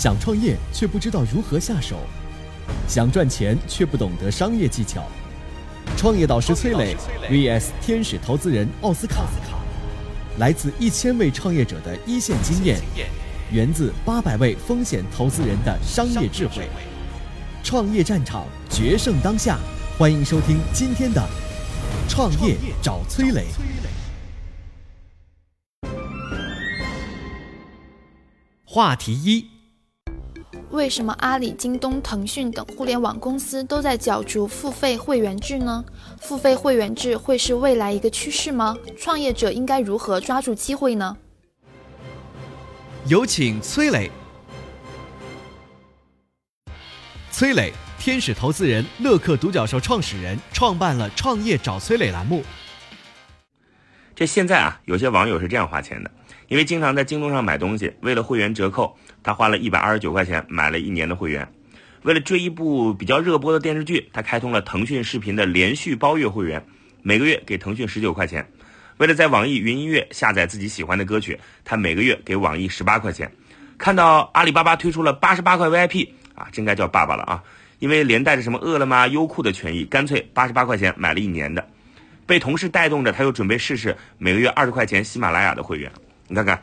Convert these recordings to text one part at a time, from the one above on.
想创业却不知道如何下手，想赚钱却不懂得商业技巧。创业导师崔磊 vs 天使投资人奥斯卡，来自一千位创业者的一线经验，源自八百位风险投资人的商业智慧。创业战场决胜当下，欢迎收听今天的《创业找崔磊》。话题一：为什么阿里、京东、腾讯等互联网公司都在角逐付费会员制呢？付费会员制会是未来一个趋势吗？创业者应该如何抓住机会呢？有请崔磊。崔磊，天使投资人、乐客独角兽创始人，创办了“创业找崔磊”栏目。这现在啊，有些网友是这样花钱的。因为经常在京东上买东西，为了会员折扣，他花了一百二十九块钱买了一年的会员。为了追一部比较热播的电视剧，他开通了腾讯视频的连续包月会员，每个月给腾讯十九块钱。为了在网易云音乐下载自己喜欢的歌曲，他每个月给网易十八块钱。看到阿里巴巴推出了八十八块 VIP 啊，真该叫爸爸了啊！因为连带着什么饿了么、优酷的权益，干脆八十八块钱买了一年的。被同事带动着，他又准备试试每个月二十块钱喜马拉雅的会员。你看看，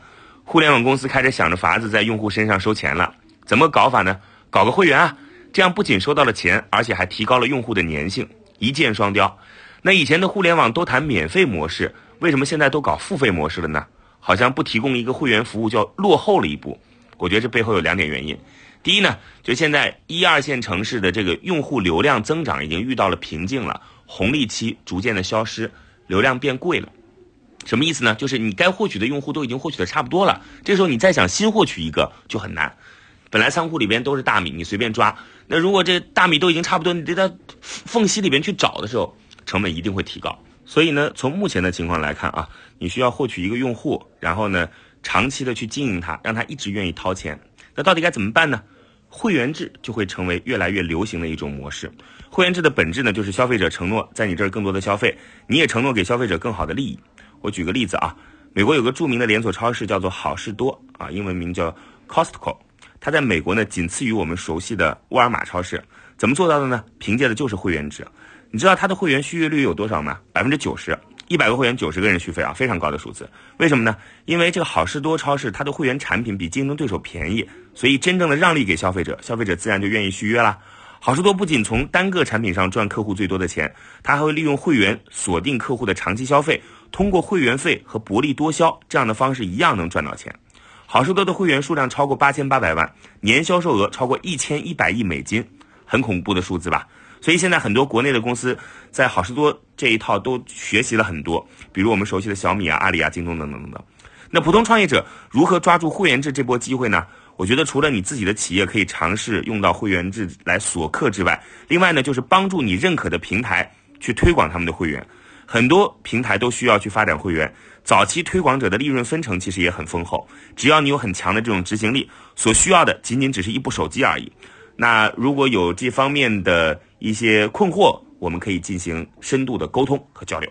互联网公司开始想着法子在用户身上收钱了，怎么搞法呢？搞个会员啊，这样不仅收到了钱，而且还提高了用户的粘性，一箭双雕。那以前的互联网都谈免费模式，为什么现在都搞付费模式了呢？好像不提供一个会员服务就落后了一步。我觉得这背后有两点原因。第一呢，就现在一二线城市的这个用户流量增长已经遇到了瓶颈了，红利期逐渐的消失，流量变贵了。什么意思呢？就是你该获取的用户都已经获取的差不多了，这时候你再想新获取一个就很难。本来仓库里边都是大米，你随便抓，那如果这大米都已经差不多，你得到缝隙里边去找的时候，成本一定会提高。所以呢，从目前的情况来看啊，你需要获取一个用户，然后呢，长期的去经营它，让他一直愿意掏钱。那到底该怎么办呢？会员制就会成为越来越流行的一种模式。会员制的本质呢，就是消费者承诺在你这儿更多的消费，你也承诺给消费者更好的利益。我举个例子啊，美国有个著名的连锁超市叫做好事多啊，英文名叫 Costco，它在美国呢仅次于我们熟悉的沃尔玛超市。怎么做到的呢？凭借的就是会员制。你知道它的会员续约率有多少吗？百分之九十，一百个会员九十个人续费啊，非常高的数字。为什么呢？因为这个好事多超市它的会员产品比竞争对手便宜，所以真正的让利给消费者，消费者自然就愿意续约啦。好事多不仅从单个产品上赚客户最多的钱，它还会利用会员锁定客户的长期消费。通过会员费和薄利多销这样的方式，一样能赚到钱。好事多的会员数量超过八千八百万，年销售额超过一千一百亿美金，很恐怖的数字吧？所以现在很多国内的公司在好事多这一套都学习了很多，比如我们熟悉的小米啊、阿里啊、京东等等等等。那普通创业者如何抓住会员制这波机会呢？我觉得除了你自己的企业可以尝试用到会员制来锁客之外，另外呢就是帮助你认可的平台去推广他们的会员。很多平台都需要去发展会员，早期推广者的利润分成其实也很丰厚。只要你有很强的这种执行力，所需要的仅仅只是一部手机而已。那如果有这方面的一些困惑，我们可以进行深度的沟通和交流。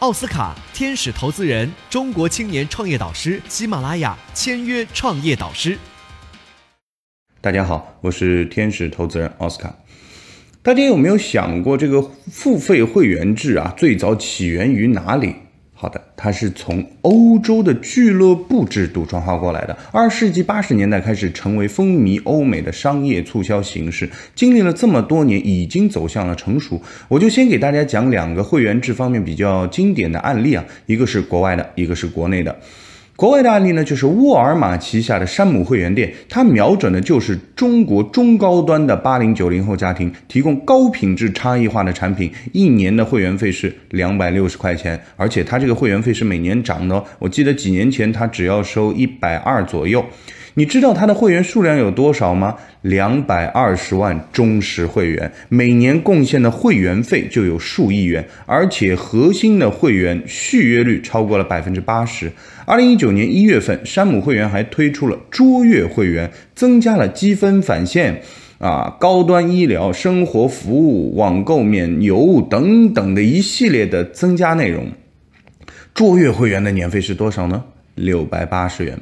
奥斯卡，天使投资人，中国青年创业导师，喜马拉雅签约创业导师。大家好，我是天使投资人奥斯卡。大家有没有想过，这个付费会员制啊，最早起源于哪里？好的，它是从欧洲的俱乐部制度转化过来的。二世纪八十年代开始成为风靡欧美的商业促销形式，经历了这么多年，已经走向了成熟。我就先给大家讲两个会员制方面比较经典的案例啊，一个是国外的，一个是国内的。国外的案例呢，就是沃尔玛旗下的山姆会员店，它瞄准的就是中国中高端的八零九零后家庭，提供高品质差异化的产品，一年的会员费是两百六十块钱，而且它这个会员费是每年涨的。我记得几年前它只要收一百二左右。你知道它的会员数量有多少吗？两百二十万忠实会员，每年贡献的会员费就有数亿元，而且核心的会员续约率超过了百分之八十。二零一九年一月份，山姆会员还推出了卓越会员，增加了积分返现。啊，高端医疗、生活服务、网购免邮等等的一系列的增加内容。卓越会员的年费是多少呢？六百八十元。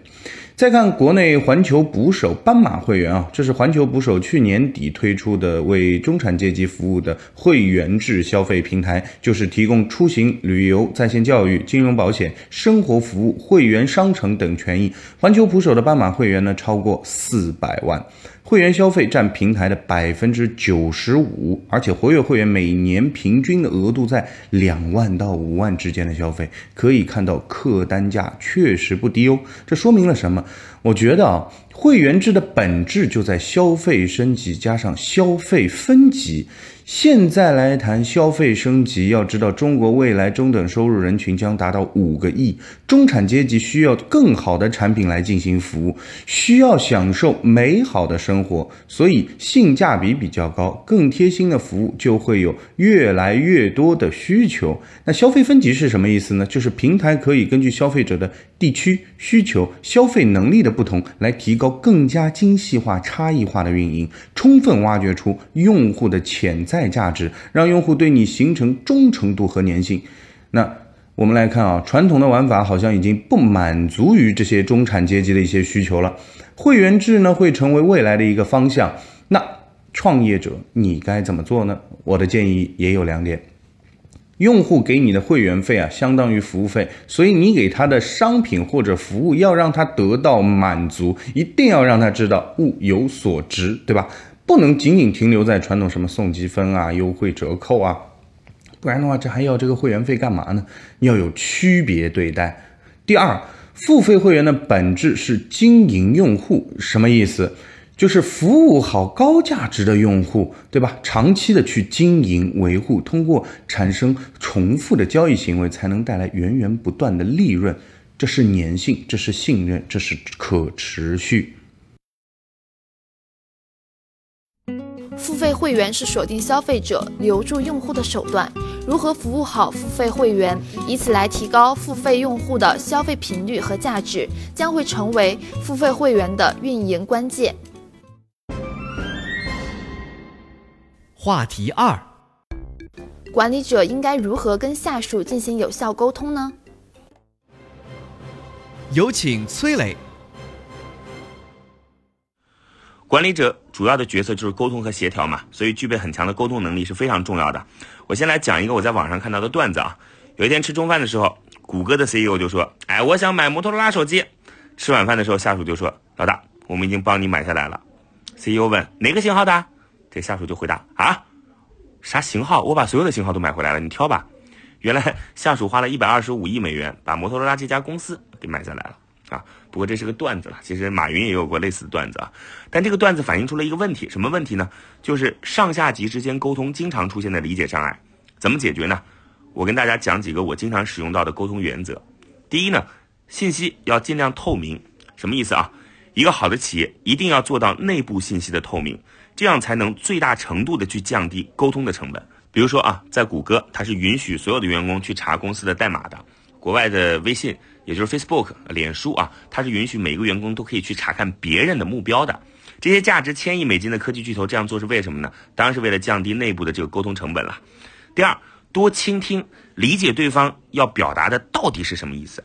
再看国内环球捕手斑马会员啊，这是环球捕手去年底推出的为中产阶级服务的会员制消费平台，就是提供出行、旅游、在线教育、金融保险、生活服务、会员商城等权益。环球捕手的斑马会员呢，超过四百万。会员消费占平台的百分之九十五，而且活跃会员每年平均的额度在两万到五万之间的消费，可以看到客单价确实不低哦。这说明了什么？我觉得啊，会员制的本质就在消费升级加上消费分级。现在来谈消费升级，要知道中国未来中等收入人群将达到五个亿，中产阶级需要更好的产品来进行服务，需要享受美好的生活，所以性价比比较高、更贴心的服务就会有越来越多的需求。那消费分级是什么意思呢？就是平台可以根据消费者的地区需求、消费能力的不同，来提高更加精细化、差异化的运营，充分挖掘出用户的潜在。在价值，让用户对你形成忠诚度和粘性。那我们来看啊，传统的玩法好像已经不满足于这些中产阶级的一些需求了。会员制呢，会成为未来的一个方向。那创业者你该怎么做呢？我的建议也有两点：用户给你的会员费啊，相当于服务费，所以你给他的商品或者服务要让他得到满足，一定要让他知道物有所值，对吧？不能仅仅停留在传统什么送积分啊、优惠折扣啊，不然的话，这还要这个会员费干嘛呢？要有区别对待。第二，付费会员的本质是经营用户，什么意思？就是服务好高价值的用户，对吧？长期的去经营维护，通过产生重复的交易行为，才能带来源源不断的利润。这是粘性，这是信任，这是可持续。付费会员是锁定消费者、留住用户的手段。如何服务好付费会员，以此来提高付费用户的消费频率和价值，将会成为付费会员的运营关键。话题二：管理者应该如何跟下属进行有效沟通呢？有请崔磊。管理者主要的角色就是沟通和协调嘛，所以具备很强的沟通能力是非常重要的。我先来讲一个我在网上看到的段子啊。有一天吃中饭的时候，谷歌的 CEO 就说：“哎，我想买摩托罗拉手机。”吃晚饭的时候，下属就说：“老大，我们已经帮你买下来了。”CEO 问：“哪个型号的？”这下属就回答：“啊，啥型号？我把所有的型号都买回来了，你挑吧。”原来下属花了一百二十五亿美元把摩托罗拉这家公司给买下来了。啊，不过这是个段子了。其实马云也有过类似的段子啊，但这个段子反映出了一个问题，什么问题呢？就是上下级之间沟通经常出现的理解障碍，怎么解决呢？我跟大家讲几个我经常使用到的沟通原则。第一呢，信息要尽量透明，什么意思啊？一个好的企业一定要做到内部信息的透明，这样才能最大程度的去降低沟通的成本。比如说啊，在谷歌，它是允许所有的员工去查公司的代码的；国外的微信。也就是 Facebook、脸书啊，它是允许每个员工都可以去查看别人的目标的。这些价值千亿美金的科技巨头这样做是为什么呢？当然是为了降低内部的这个沟通成本了。第二，多倾听，理解对方要表达的到底是什么意思。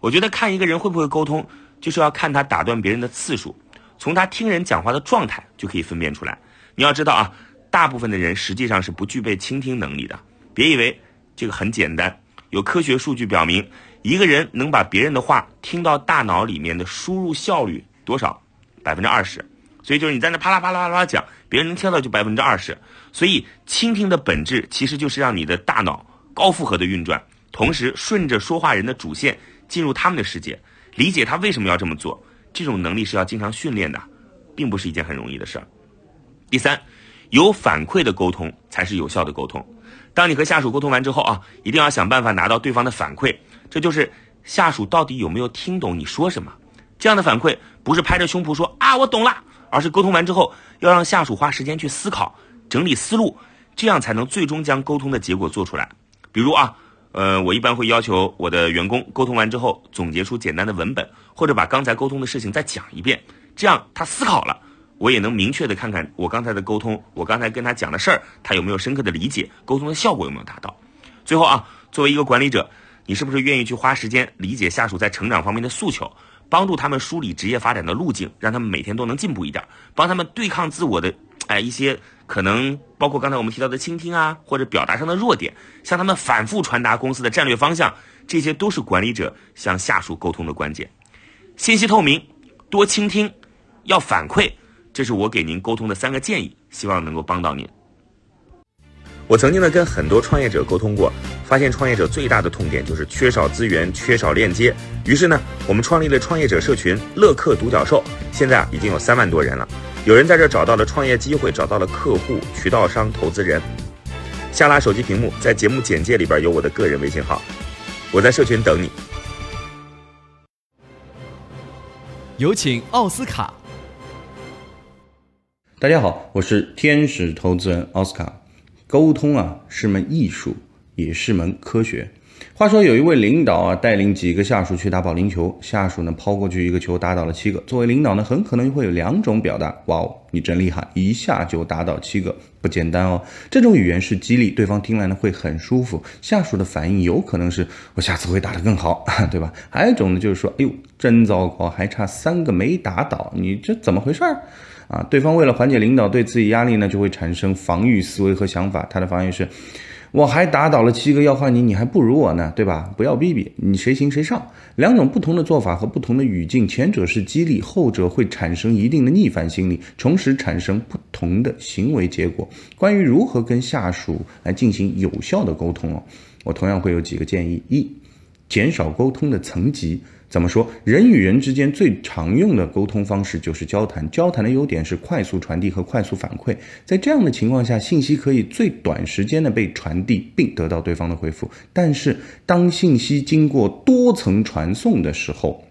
我觉得看一个人会不会沟通，就是要看他打断别人的次数，从他听人讲话的状态就可以分辨出来。你要知道啊，大部分的人实际上是不具备倾听能力的。别以为这个很简单，有科学数据表明。一个人能把别人的话听到大脑里面的输入效率多少？百分之二十。所以就是你在那啪啦啪啦啪啦讲，别人能听到就百分之二十。所以倾听的本质其实就是让你的大脑高负荷的运转，同时顺着说话人的主线进入他们的世界，理解他为什么要这么做。这种能力是要经常训练的，并不是一件很容易的事儿。第三，有反馈的沟通才是有效的沟通。当你和下属沟通完之后啊，一定要想办法拿到对方的反馈。这就是下属到底有没有听懂你说什么？这样的反馈不是拍着胸脯说啊我懂了，而是沟通完之后要让下属花时间去思考、整理思路，这样才能最终将沟通的结果做出来。比如啊，呃，我一般会要求我的员工沟通完之后总结出简单的文本，或者把刚才沟通的事情再讲一遍，这样他思考了，我也能明确的看看我刚才的沟通，我刚才跟他讲的事儿，他有没有深刻的理解，沟通的效果有没有达到。最后啊，作为一个管理者，你是不是愿意去花时间理解下属在成长方面的诉求？帮助他们梳理职业发展的路径，让他们每天都能进步一点，帮他们对抗自我的，哎，一些可能包括刚才我们提到的倾听啊，或者表达上的弱点，向他们反复传达公司的战略方向，这些都是管理者向下属沟通的关键。信息透明，多倾听，要反馈，这是我给您沟通的三个建议，希望能够帮到您。我曾经呢跟很多创业者沟通过，发现创业者最大的痛点就是缺少资源、缺少链接。于是呢，我们创立了创业者社群“乐客独角兽”，现在啊已经有三万多人了。有人在这找到了创业机会，找到了客户、渠道商、投资人。下拉手机屏幕，在节目简介里边有我的个人微信号，我在社群等你。有请奥斯卡。大家好，我是天使投资人奥斯卡。沟通啊是门艺术，也是门科学。话说有一位领导啊，带领几个下属去打保龄球，下属呢抛过去一个球，打倒了七个。作为领导呢，很可能会有两种表达：哇哦，你真厉害，一下就打倒七个，不简单哦。这种语言是激励对方听来呢会很舒服，下属的反应有可能是我下次会打得更好，对吧？还有一种呢就是说，哎呦，真糟糕，还差三个没打倒，你这怎么回事儿？啊，对方为了缓解领导对自己压力呢，就会产生防御思维和想法。他的防御是：我还打倒了七个要换你，你还不如我呢，对吧？不要逼逼，你谁行谁上。两种不同的做法和不同的语境，前者是激励，后者会产生一定的逆反心理，同时产生不同的行为结果。关于如何跟下属来进行有效的沟通哦，我同样会有几个建议：一，减少沟通的层级。怎么说？人与人之间最常用的沟通方式就是交谈。交谈的优点是快速传递和快速反馈。在这样的情况下，信息可以最短时间的被传递并得到对方的回复。但是，当信息经过多层传送的时候，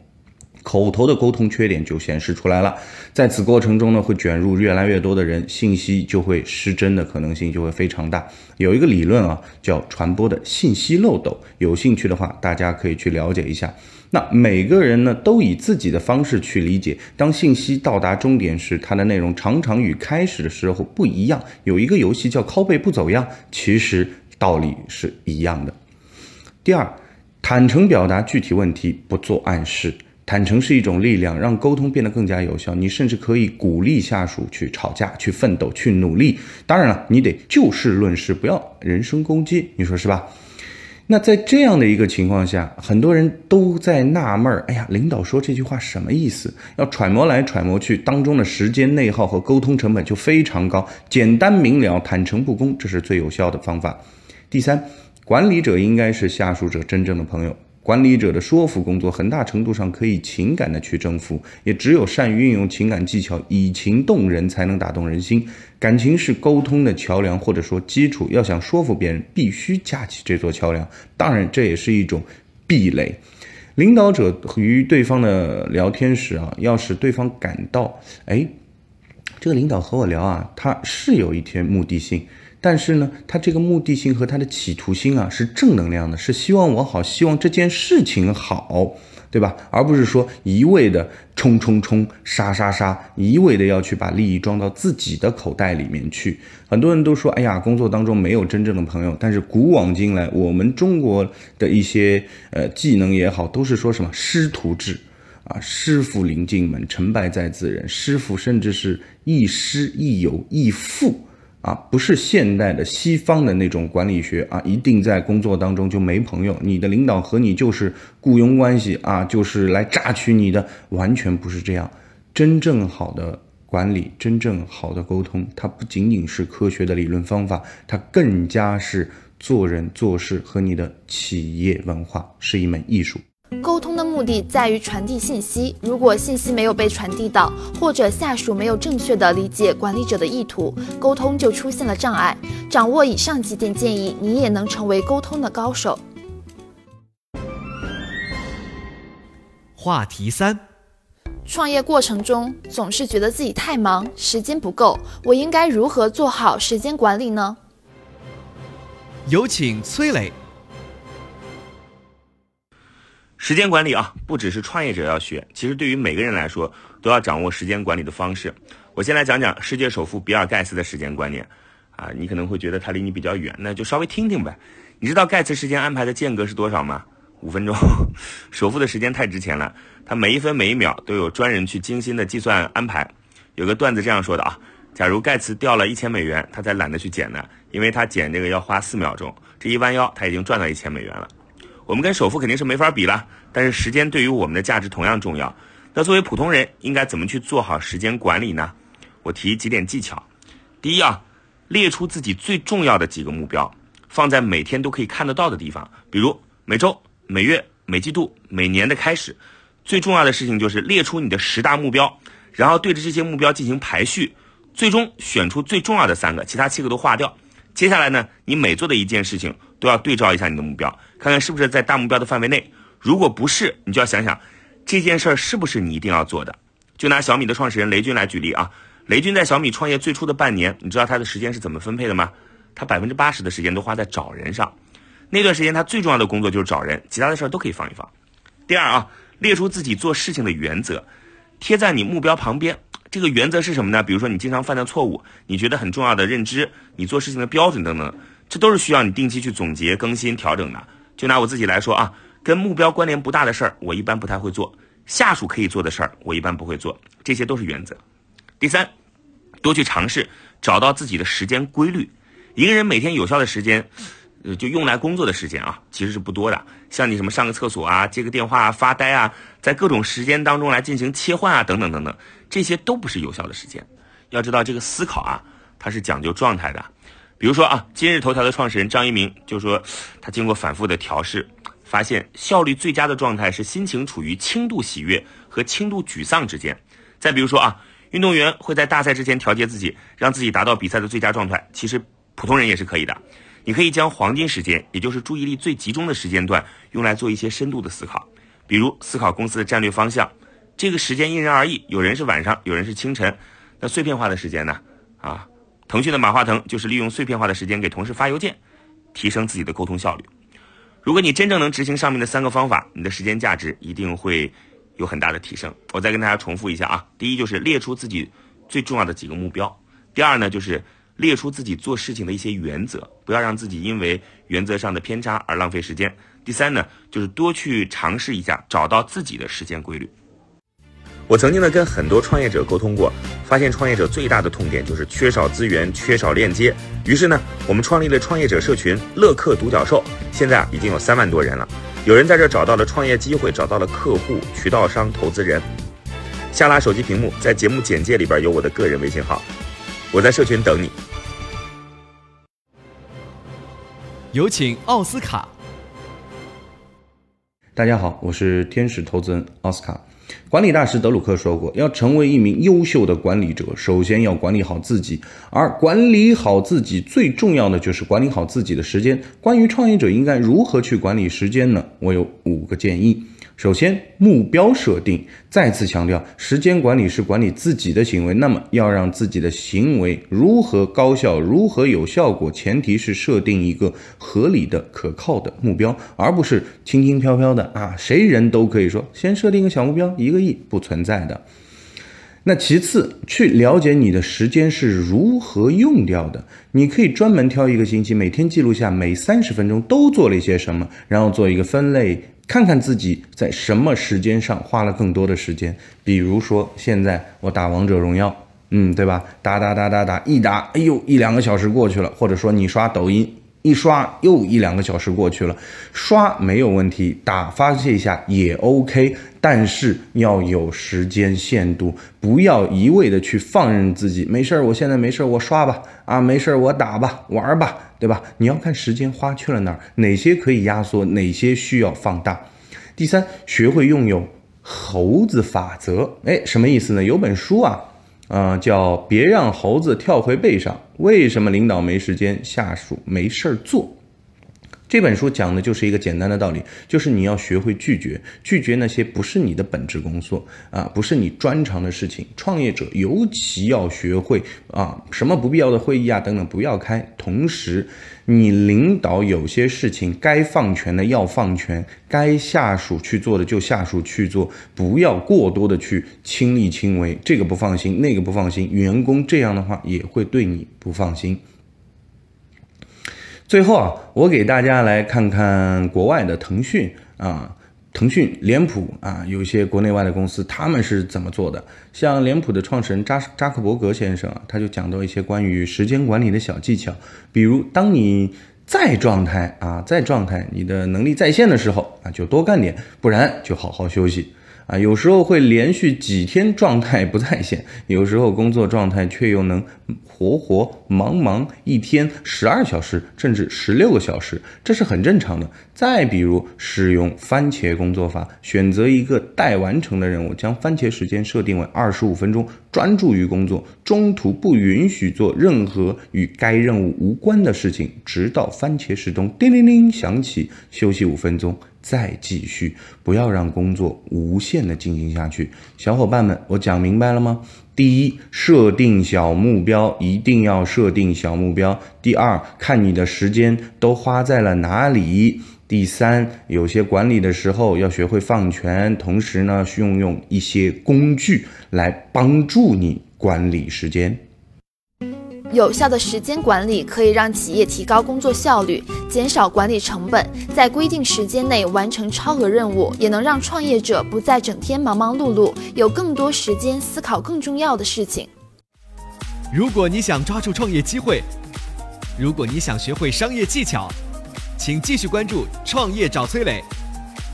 口头的沟通缺点就显示出来了，在此过程中呢，会卷入越来越多的人，信息就会失真的可能性就会非常大。有一个理论啊，叫传播的信息漏斗，有兴趣的话，大家可以去了解一下。那每个人呢，都以自己的方式去理解。当信息到达终点时，它的内容常常与开始的时候不一样。有一个游戏叫拷贝不走样，其实道理是一样的。第二，坦诚表达具体问题，不做暗示。坦诚是一种力量，让沟通变得更加有效。你甚至可以鼓励下属去吵架、去奋斗、去努力。当然了，你得就事论事，不要人身攻击。你说是吧？那在这样的一个情况下，很多人都在纳闷儿：哎呀，领导说这句话什么意思？要揣摩来揣摩去，当中的时间内耗和沟通成本就非常高。简单明了、坦诚不公，这是最有效的方法。第三，管理者应该是下属者真正的朋友。管理者的说服工作，很大程度上可以情感的去征服，也只有善于运用情感技巧，以情动人，才能打动人心。感情是沟通的桥梁，或者说基础。要想说服别人，必须架起这座桥梁。当然，这也是一种壁垒。领导者与对方的聊天时啊，要使对方感到，哎，这个领导和我聊啊，他是有一天目的性。但是呢，他这个目的性和他的企图心啊，是正能量的，是希望我好，希望这件事情好，对吧？而不是说一味的冲冲冲、杀杀杀，一味的要去把利益装到自己的口袋里面去。很多人都说，哎呀，工作当中没有真正的朋友。但是古往今来，我们中国的一些呃技能也好，都是说什么师徒制啊，师傅领进门，成败在自人。师傅甚至是亦师亦友亦父。啊，不是现代的西方的那种管理学啊，一定在工作当中就没朋友，你的领导和你就是雇佣关系啊，就是来榨取你的，完全不是这样。真正好的管理，真正好的沟通，它不仅仅是科学的理论方法，它更加是做人做事和你的企业文化是一门艺术。沟通的目的在于传递信息，如果信息没有被传递到，或者下属没有正确的理解管理者的意图，沟通就出现了障碍。掌握以上几点建议，你也能成为沟通的高手。话题三：创业过程中总是觉得自己太忙，时间不够，我应该如何做好时间管理呢？有请崔磊。时间管理啊，不只是创业者要学，其实对于每个人来说，都要掌握时间管理的方式。我先来讲讲世界首富比尔盖茨的时间观念。啊，你可能会觉得他离你比较远，那就稍微听听呗。你知道盖茨时间安排的间隔是多少吗？五分钟。首富的时间太值钱了，他每一分每一秒都有专人去精心的计算安排。有个段子这样说的啊：假如盖茨掉了一千美元，他才懒得去捡呢，因为他捡这个要花四秒钟，这一弯腰他已经赚到一千美元了。我们跟首富肯定是没法比了，但是时间对于我们的价值同样重要。那作为普通人，应该怎么去做好时间管理呢？我提几点技巧。第一啊。列出自己最重要的几个目标，放在每天都可以看得到的地方，比如每周、每月、每季度、每年的开始。最重要的事情就是列出你的十大目标，然后对着这些目标进行排序，最终选出最重要的三个，其他七个都划掉。接下来呢，你每做的一件事情都要对照一下你的目标，看看是不是在大目标的范围内。如果不是，你就要想想这件事儿是不是你一定要做的。就拿小米的创始人雷军来举例啊。雷军在小米创业最初的半年，你知道他的时间是怎么分配的吗？他百分之八十的时间都花在找人上。那段时间他最重要的工作就是找人，其他的事儿都可以放一放。第二啊，列出自己做事情的原则，贴在你目标旁边。这个原则是什么呢？比如说你经常犯的错误，你觉得很重要的认知，你做事情的标准等等，这都是需要你定期去总结、更新、调整的。就拿我自己来说啊，跟目标关联不大的事儿，我一般不太会做；下属可以做的事儿，我一般不会做。这些都是原则。第三。多去尝试找到自己的时间规律。一个人每天有效的时间，呃，就用来工作的时间啊，其实是不多的。像你什么上个厕所啊、接个电话啊、发呆啊，在各种时间当中来进行切换啊，等等等等，这些都不是有效的时间。要知道这个思考啊，它是讲究状态的。比如说啊，今日头条的创始人张一鸣就说，他经过反复的调试，发现效率最佳的状态是心情处于轻度喜悦和轻度沮丧之间。再比如说啊。运动员会在大赛之前调节自己，让自己达到比赛的最佳状态。其实普通人也是可以的。你可以将黄金时间，也就是注意力最集中的时间段，用来做一些深度的思考，比如思考公司的战略方向。这个时间因人而异，有人是晚上，有人是清晨。那碎片化的时间呢？啊，腾讯的马化腾就是利用碎片化的时间给同事发邮件，提升自己的沟通效率。如果你真正能执行上面的三个方法，你的时间价值一定会。有很大的提升。我再跟大家重复一下啊，第一就是列出自己最重要的几个目标；第二呢就是列出自己做事情的一些原则，不要让自己因为原则上的偏差而浪费时间；第三呢就是多去尝试一下，找到自己的时间规律。我曾经呢跟很多创业者沟通过，发现创业者最大的痛点就是缺少资源、缺少链接。于是呢，我们创立了创业者社群“乐客独角兽”，现在啊已经有三万多人了。有人在这找到了创业机会，找到了客户、渠道商、投资人。下拉手机屏幕，在节目简介里边有我的个人微信号，我在社群等你。有请奥斯卡。大家好，我是天使投资人奥斯卡。管理大师德鲁克说过，要成为一名优秀的管理者，首先要管理好自己。而管理好自己最重要的就是管理好自己的时间。关于创业者应该如何去管理时间呢？我有五个建议。首先，目标设定。再次强调，时间管理是管理自己的行为。那么，要让自己的行为如何高效、如何有效果，前提是设定一个合理的、可靠的目标，而不是轻轻飘飘的啊，谁人都可以说，先设定一个小目标，一个亿不存在的。那其次，去了解你的时间是如何用掉的。你可以专门挑一个星期，每天记录下每三十分钟都做了一些什么，然后做一个分类。看看自己在什么时间上花了更多的时间，比如说现在我打王者荣耀，嗯，对吧？打打打打打，一打，哎呦，一两个小时过去了。或者说你刷抖音，一刷又一两个小时过去了。刷没有问题，打发泄一下也 OK，但是要有时间限度，不要一味的去放任自己。没事儿，我现在没事儿，我刷吧，啊，没事儿，我打吧，玩吧。对吧？你要看时间花去了哪儿，哪些可以压缩，哪些需要放大。第三，学会拥有猴子法则。哎，什么意思呢？有本书啊，嗯，叫《别让猴子跳回背上》。为什么领导没时间，下属没事儿做？这本书讲的就是一个简单的道理，就是你要学会拒绝，拒绝那些不是你的本职工作啊，不是你专长的事情。创业者尤其要学会啊，什么不必要的会议啊等等不要开。同时，你领导有些事情该放权的要放权，该下属去做的就下属去做，不要过多的去亲力亲为，这个不放心，那个不放心，员工这样的话也会对你不放心。最后啊，我给大家来看看国外的腾讯啊，腾讯、脸谱啊，有一些国内外的公司他们是怎么做的。像脸谱的创始人扎扎克伯格先生啊，他就讲到一些关于时间管理的小技巧，比如当你在状态啊，在状态，你的能力在线的时候啊，就多干点，不然就好好休息。啊，有时候会连续几天 状态不在线，有时候工作状态却又能活活忙忙一天十二小时甚至十六个小时，这是很正常的。再比如使用番茄工作法，选择一个待完成的任务，将番茄时间设定为二十五分钟，专注于工作，中途不允许做任何与该任务无关的事情，直到番茄时钟叮铃铃响起，休息五分钟。再继续，不要让工作无限的进行下去。小伙伴们，我讲明白了吗？第一，设定小目标，一定要设定小目标。第二，看你的时间都花在了哪里。第三，有些管理的时候要学会放权，同时呢，运用一些工具来帮助你管理时间。有效的时间管理可以让企业提高工作效率，减少管理成本，在规定时间内完成超额任务，也能让创业者不再整天忙忙碌碌，有更多时间思考更重要的事情。如果你想抓住创业机会，如果你想学会商业技巧，请继续关注《创业找崔磊》，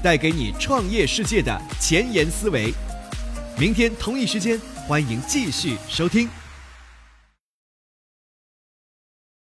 带给你创业世界的前沿思维。明天同一时间，欢迎继续收听。